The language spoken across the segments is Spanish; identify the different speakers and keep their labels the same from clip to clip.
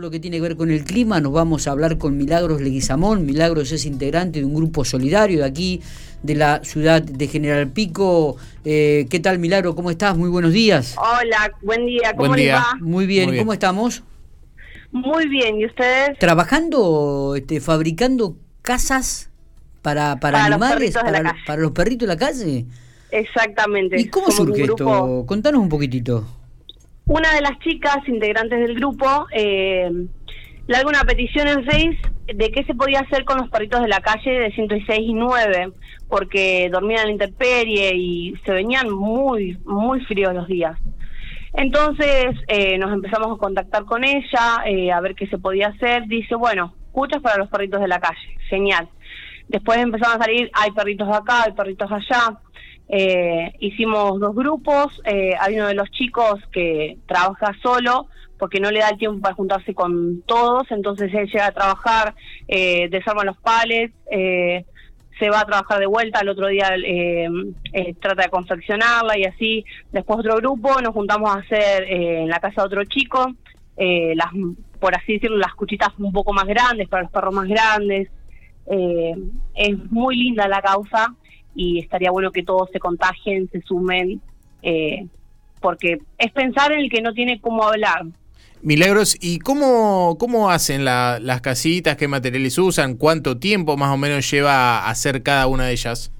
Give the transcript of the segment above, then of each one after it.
Speaker 1: lo que tiene que ver con el clima, nos vamos a hablar con Milagros Leguizamón. Milagros es integrante de un grupo solidario de aquí, de la ciudad de General Pico. Eh, ¿Qué tal, Milagro? ¿Cómo estás? Muy buenos días.
Speaker 2: Hola, buen día. ¿Cómo
Speaker 1: buen
Speaker 2: va?
Speaker 1: Muy bien. ¿Cómo estamos?
Speaker 2: Muy bien. ¿Y ustedes?
Speaker 1: Trabajando, este, fabricando casas para, para, animales, para, para, los perritos de la calle.
Speaker 2: Exactamente.
Speaker 1: ¿Y cómo surge esto? Contanos un poquitito.
Speaker 2: Una de las chicas integrantes del grupo eh, le hago una petición en Face de qué se podía hacer con los perritos de la calle de 106 y 9, porque dormían en la intemperie y se venían muy, muy fríos los días. Entonces eh, nos empezamos a contactar con ella, eh, a ver qué se podía hacer. Dice, bueno, cuchas para los perritos de la calle, genial. Después empezamos a salir, hay perritos acá, hay perritos allá. Eh, hicimos dos grupos, eh, hay uno de los chicos que trabaja solo porque no le da el tiempo para juntarse con todos, entonces él llega a trabajar, eh, desarma los palets, eh, se va a trabajar de vuelta, al otro día trata de confeccionarla y así. Después otro grupo, nos juntamos a hacer en la casa de otro chico, las por así decirlo, las cuchitas un poco más grandes, para los perros más grandes. es muy linda la causa y estaría bueno que todos se contagien, se sumen, eh, porque es pensar en el que no tiene cómo hablar.
Speaker 3: Milagros, ¿y cómo, cómo hacen las casitas? ¿Qué materiales usan? ¿Cuánto tiempo más o menos lleva hacer cada una de ellas?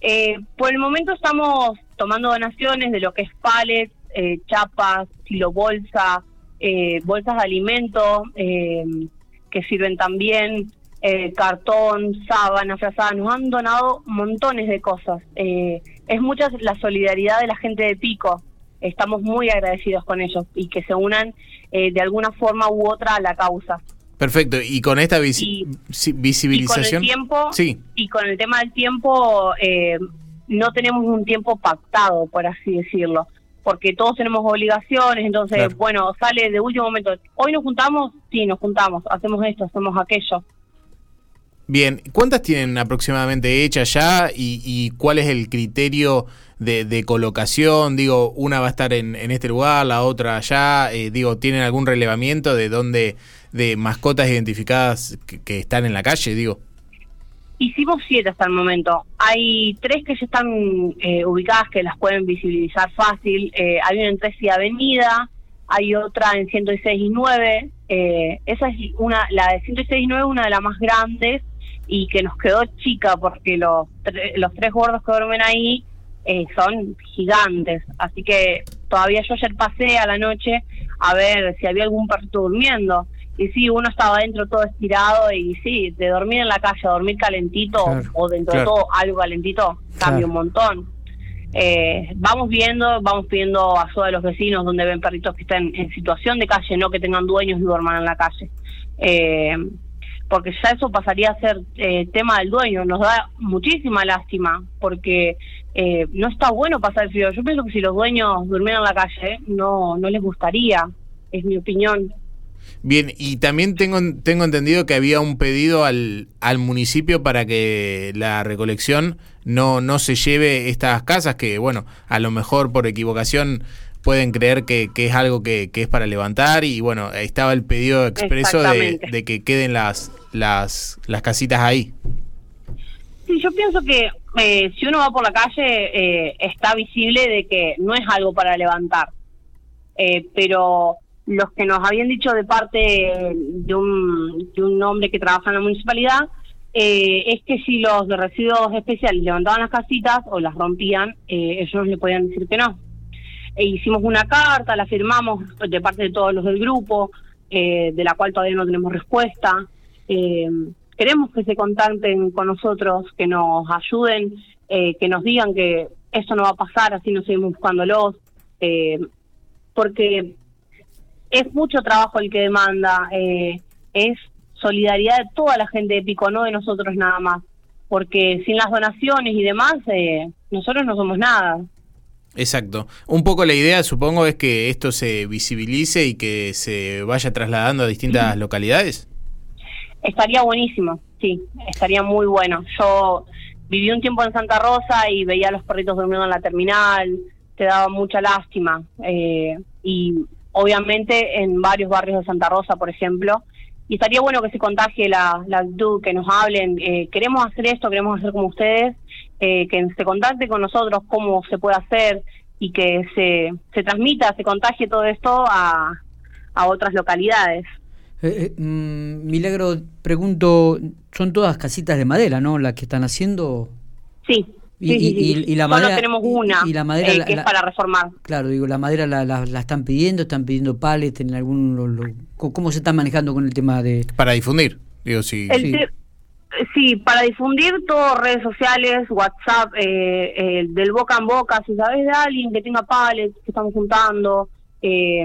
Speaker 2: Eh, por el momento estamos tomando donaciones de lo que es palets, eh, chapas, silo bolsa, eh, bolsas de alimento que sirven también, eh, cartón, sábanas, frazadas, nos han donado montones de cosas. Eh, es mucha la solidaridad de la gente de Pico. Estamos muy agradecidos con ellos y que se unan eh, de alguna forma u otra a la causa.
Speaker 3: Perfecto, y con esta visibilización. Y con el
Speaker 2: tiempo, sí. y con el tema del tiempo, no tenemos un tiempo pactado, por así decirlo, porque todos tenemos obligaciones, entonces, bueno, sale de último momento. Hoy nos juntamos, sí, nos juntamos, hacemos esto, hacemos aquello.
Speaker 3: Bien, ¿cuántas tienen aproximadamente hechas ya y, cuál es el criterio de, colocación? Digo, una va a estar en, este lugar, la otra allá. Eh, digo, ¿tienen algún relevamiento de dónde, de mascotas identificadas que, están en la calle? Digo.
Speaker 2: Hicimos siete hasta el momento. Hay tres que ya están eh, ubicadas que las pueden visibilizar fácil. Eh, hay una en Tres y Avenida, hay otra en 106 y 9. esa es una, la de 106 y 9 es una de las más grandes y que nos quedó chica porque los, los tres gordos que duermen ahí eh, son gigantes. Así que todavía yo ayer pasé a la noche a ver si había algún perrito durmiendo. Y sí, uno estaba dentro todo estirado y sí, de dormir en la calle a dormir calentito o dentro de todo algo calentito cambia un montón. Eh, vamos viendo, vamos pidiendo ayuda de los vecinos donde ven perritos que están en situación de calle, no que tengan dueños y duerman en la calle. Eh, porque ya eso pasaría a ser eh, tema del dueño. Nos da muchísima lástima, porque eh, no está bueno pasar el frío. Yo pienso que si los dueños durmieran en la calle, no, no les gustaría, es mi opinión.
Speaker 3: Bien, y también tengo, tengo entendido que había un pedido al, al municipio para que la recolección no, no se lleve estas casas, que bueno, a lo mejor por equivocación pueden creer que, que es algo que, que, es para levantar y bueno, estaba el pedido expreso de, de, que queden las, las, las casitas ahí.
Speaker 2: Sí, yo pienso que eh, si uno va por la calle eh, está visible de que no es algo para levantar, eh, pero los que nos habían dicho de parte de un, de un hombre que trabaja en la municipalidad es que si los de residuos especiales levantaban las casitas o las rompían, ellos le podían decir que no. E hicimos una carta, la firmamos de parte de todos los del grupo, de la cual todavía no tenemos respuesta. Eh, queremos que se contacten con nosotros, que nos ayuden, eh, que nos digan que esto no va a pasar, así no seguimos buscándolos, eh, porque es mucho trabajo el que demanda, eh, es solidaridad de toda la gente de Pico, no de nosotros nada más, porque sin las donaciones y demás, nosotros no somos nada.
Speaker 3: Exacto. Un poco la idea, supongo, es que esto se visibilice y que se vaya trasladando a distintas localidades.
Speaker 2: Estaría buenísimo, sí, estaría muy bueno. Yo viví un tiempo en Santa Rosa y veía a los perritos durmiendo en la terminal, te daba mucha lástima. Eh, y obviamente en varios barrios de Santa Rosa, por ejemplo, y estaría bueno que se contagie la, la que nos hablen, eh, queremos hacer esto, queremos hacer como ustedes, eh, que se contacte con nosotros cómo se puede hacer y que se, se transmita, se contagie todo esto a, a otras localidades.
Speaker 1: Eh, mm, Milagro, pregunto, son todas casitas de madera, ¿no? Las que están haciendo.
Speaker 2: Sí.
Speaker 1: Y, y, la madera,
Speaker 2: tenemos una
Speaker 1: y la madera,
Speaker 2: que es para reformar.
Speaker 1: Claro, digo, la madera la, la, están pidiendo, están pidiendo pallets en algún... ¿Cómo se está manejando con el tema de...?
Speaker 3: Para difundir, digo, sí.
Speaker 2: sí. Sí, para difundir todo, redes sociales, WhatsApp, eh, eh, del boca en boca, si sabes de alguien que tenga pallets, que estamos juntando. Eh,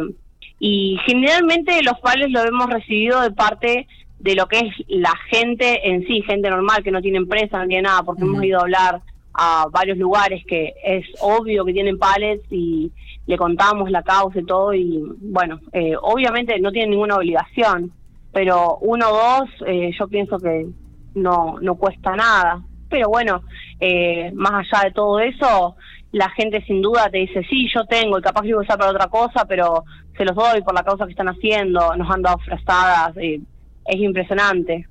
Speaker 2: y generalmente los pallets lo hemos recibido de parte de lo que es la gente en sí, gente normal que no tiene empresa, no tiene nada, porque hemos ido a hablar a varios lugares que es obvio que tienen pallets y le contamos la causa y todo y bueno, eh, obviamente no tienen ninguna obligación, pero uno o dos eh, yo pienso que no, no cuesta nada. Pero bueno, eh, más allá de todo eso, la gente sin duda te dice, sí, yo tengo, y capaz que voy a usar para otra cosa, pero se los doy por la causa que están haciendo, nos han dado frazadas, es impresionante.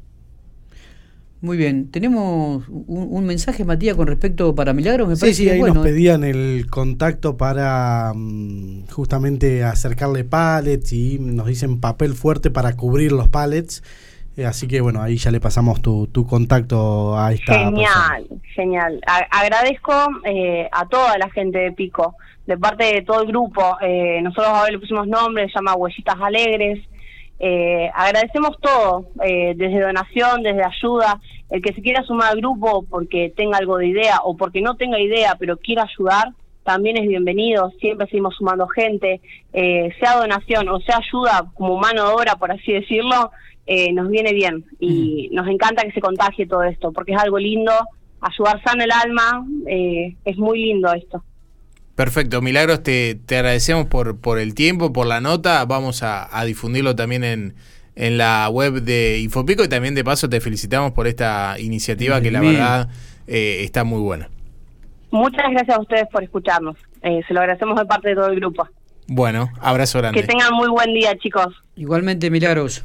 Speaker 1: Muy bien, tenemos un, mensaje, Matías, con respecto para Milagros. Me
Speaker 4: sí, sí, ahí nos pedían el contacto para mm, justamente acercarle pallets y nos dicen papel fuerte para cubrir los pallets. Eh, así que bueno, ahí ya le pasamos tu, tu contacto a esta
Speaker 2: Genial, genial. agradezco eh, a toda la gente de Pico, de parte de todo el grupo. Eh, nosotros ahora le pusimos nombre, se llama Huellitas Alegres. agradecemos todo, desde donación, desde ayuda. El que se quiera sumar al grupo porque tenga algo de idea o porque no tenga idea pero quiera ayudar, también es bienvenido. Siempre seguimos sumando gente, sea donación o sea ayuda como mano de obra, por así decirlo eh, nos viene bien y nos encanta que se contagie todo esto, porque es algo lindo, ayudar sana el alma, eh, es muy lindo esto.
Speaker 3: Perfecto, Milagros, te, te agradecemos por, por el tiempo, por la nota, vamos a, difundirlo también en, en la web de Infopico y también de paso te felicitamos por esta iniciativa que la verdad eh, está muy buena.
Speaker 2: Muchas gracias a ustedes por escucharnos, se lo agradecemos de parte de todo el grupo.
Speaker 3: Bueno, abrazo grande.
Speaker 2: Que tengan muy buen día, chicos.
Speaker 1: Igualmente, Milagros.